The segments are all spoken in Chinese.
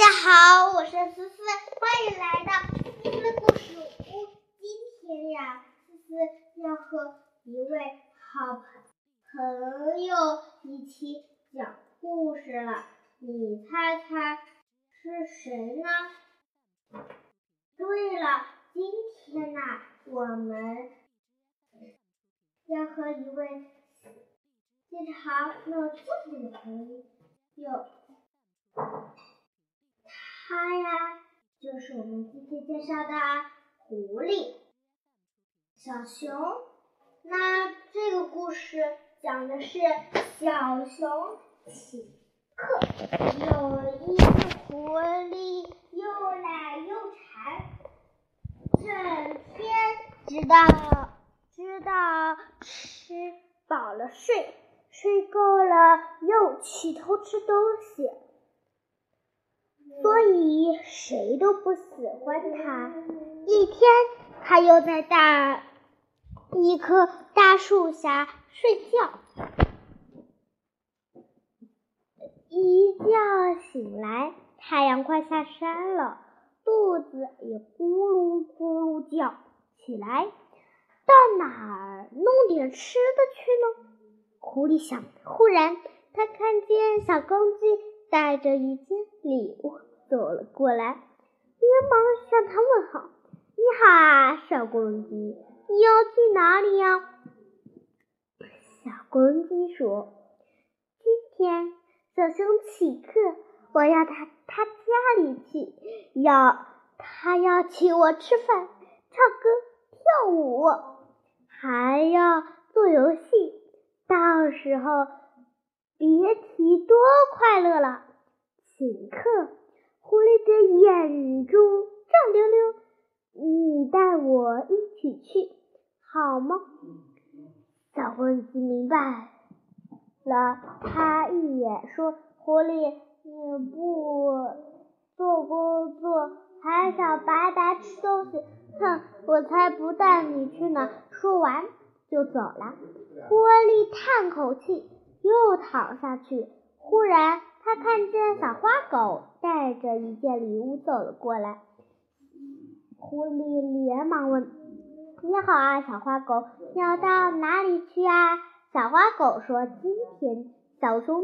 大家好，我是思思，欢迎来到思思故事屋。今天呀，思思要和一位好朋友一起讲故事了。你猜猜是谁呢？对了，今天呢，我们要和一位非常有趣的朋友。它呀，就是我们今天介绍的狐狸、小熊。那这个故事讲的是小熊请客。有一只狐狸又懒又馋，整天知道知道吃饱了睡，睡够了又去偷吃东西。所以谁都不喜欢他。一天，他又在大一棵大树下睡觉，一觉醒来，太阳快下山了，肚子也咕噜咕噜叫起来。到哪儿弄点吃的去呢？狐狸想。忽然，他看见小公鸡带着一件礼物。走了过来，连忙向他问好：“你好啊，小公鸡，你要去哪里呀？”小公鸡说：“今天小熊请客，我要到他家里去，要他要请我吃饭、唱歌、跳舞，还要做游戏。到时候别提多快乐了，请客。”狐狸的眼珠转溜溜，你带我一起去好吗？小公鸡明白了，他一眼说：“狐狸，你不做工作，还想白白吃东西？哼，我才不带你去呢！”说完就走了。狐狸叹口气，又躺下去。忽然。他看见小花狗带着一件礼物走了过来，狐狸连忙问：“你好啊，小花狗，你要到哪里去啊？”小花狗说：“今天小熊，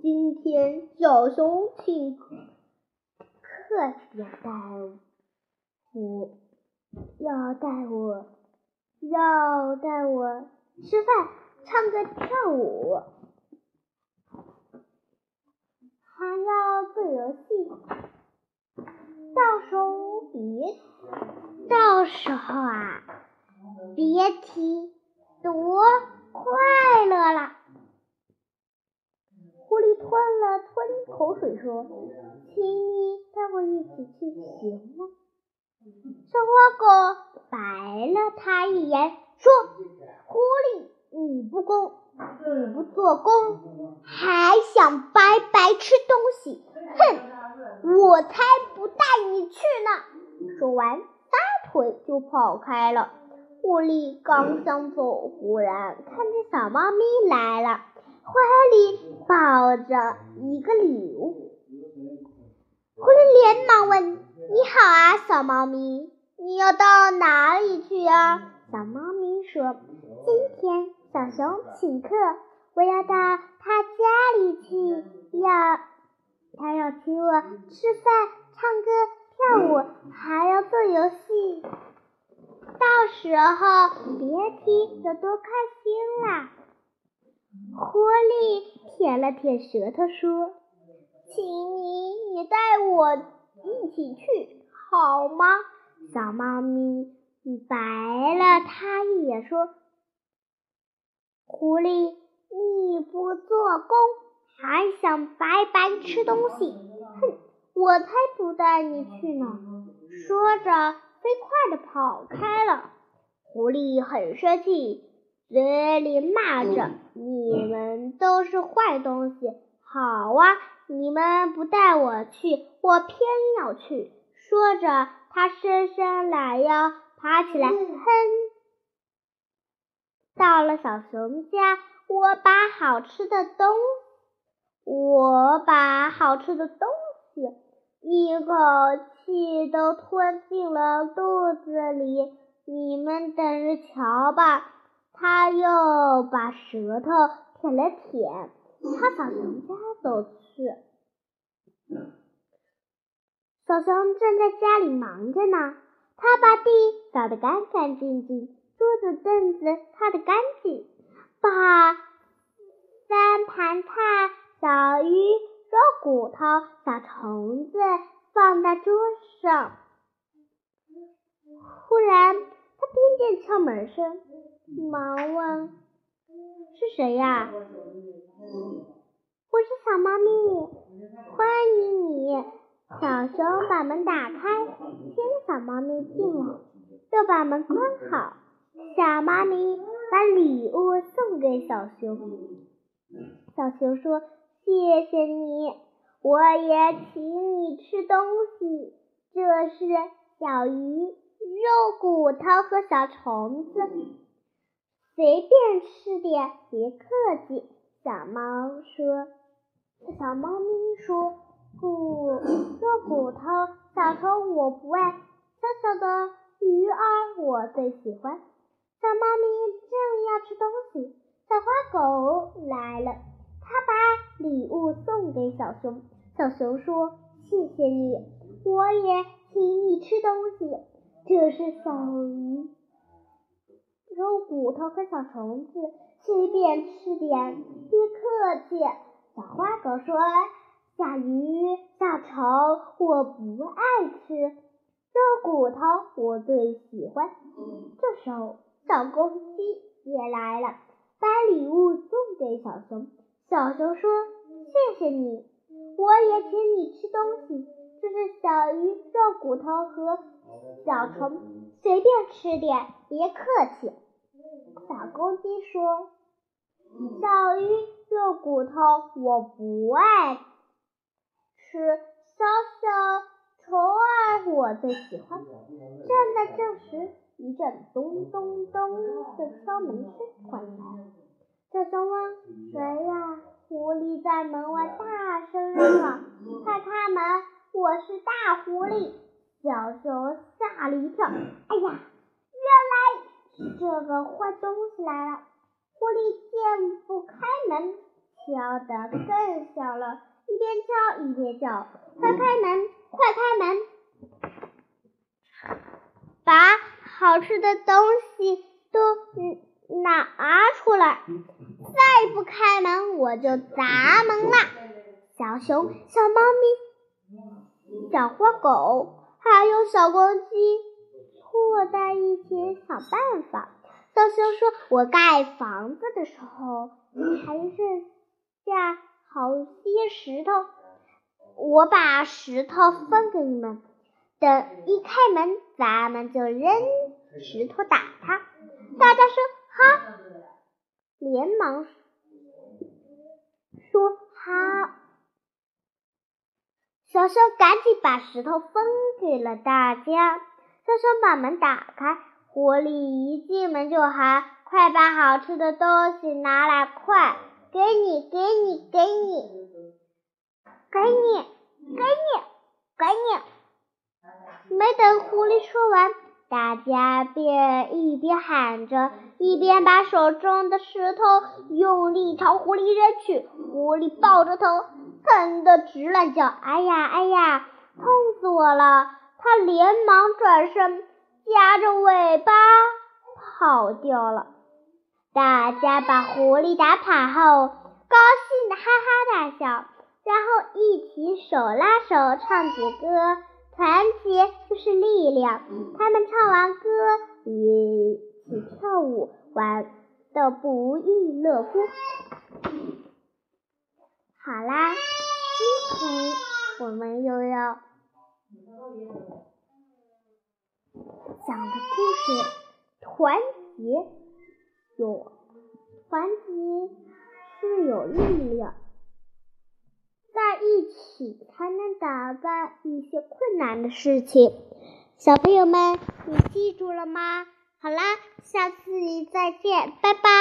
今天小熊请客要带我，要带我，要带我吃饭、唱歌、跳舞。”还要做游戏，到时候别，到时候啊，别提多快乐了。狐狸吞了吞口水说：“请你带我一起去行吗？”小花狗白了他一眼说：“狐狸，你不公。”你不做工，还想白白吃东西？哼！我才不带你去呢！说完，撒腿就跑开了。狐狸刚想走，忽然看见小猫咪来了，怀里抱着一个礼物。狐狸连忙问：“你好啊，小猫咪，你要到哪里去呀？”小猫咪说：“今天。”小熊请客，我要到他家里去，要他要请我吃饭、唱歌、跳舞，还要做游戏。到时候别提有多开心啦！狐狸舔了舔舌头说：“请你也带我一起去好吗？”小猫咪白了他一眼说。狐狸，你不做工，还想白白吃东西？哼，我才不带你去呢！说着，飞快的跑开了。狐狸很生气，嘴里骂着：“你们都是坏东西！好啊，你们不带我去，我偏要去！”说着，他伸伸懒腰，爬起来，哼。到了小熊家，我把好吃的东，我把好吃的东西一口气都吞进了肚子里。你们等着瞧吧！他又把舌头舔了舔，朝小熊家走去。小熊正在家里忙着呢，他把地扫得干干净净，桌子凳子擦得干净，把三盘菜、小鱼、肉骨头、小虫子放在桌上。忽然，他听见敲门声，忙问：“是谁呀？”“我是小猫咪，欢迎你。”小熊把门打开，牵小猫咪进来，又把门关好。小猫咪把礼物送给小熊。小熊说：“谢谢你，我也请你吃东西。这是小鱼、肉骨头和小虫子，随便吃点，别客气。”小猫说：“小猫咪说。”骨肉骨头小虫我不爱，小小的鱼儿我最喜欢。小猫咪正要吃东西，小花狗来了，它把礼物送给小熊。小熊说：“谢谢你，我也请你吃东西。这是小鱼、肉骨头和小虫子，随便吃点，别客气。”小花狗说。小鱼、小虫我不爱吃，肉骨头我最喜欢。这时候，小公鸡也来了，把礼物送给小熊。小熊说：“谢谢你，我也请你吃东西。这是小鱼、肉骨头和小虫，随便吃点，别客气。”小公鸡说：“小鱼、肉骨头我不爱。”吃小小虫儿，我最喜欢。正在这时，一阵咚咚咚的敲门声传来。小熊问：“谁呀？”狐狸在门外大声嚷嚷：“快开门！我是大狐狸！”小熊吓了一跳：“哎呀，原来是这个坏东西来了！”狐狸见不开门，敲得更响了。一边敲一边叫：“快开门，快开门！把好吃的东西都拿出来！再不开门，我就砸门啦！”小熊、小猫咪、小花狗还有小公鸡凑在一起想办法。小熊说：“我盖房子的时候还剩下。”好些石头，我把石头分给你们。等一开门，咱们就扔石头打他。大家说好，连忙说好。小熊赶紧把石头分给了大家。小熊把门打开，狐狸一进门就喊：“快把好吃的东西拿来，快！”给你，给你，给你，给你，给你，给你！没等狐狸说完，大家便一边喊着，一边把手中的石头用力朝狐狸扔去。狐狸抱着头，疼得直乱叫：“哎呀，哎呀，痛死我了！”他连忙转身，夹着尾巴跑掉了。大家把狐狸打跑后，高兴的哈哈大笑，然后一起手拉手唱起歌。团结就是力量。他们唱完歌，一起跳舞，玩的不亦乐乎。好啦，今天我们又要讲的故事《团结》。有团结是有力量，在一起才能打败一些困难的事情。小朋友们，你记住了吗？好啦，下次再见，拜拜。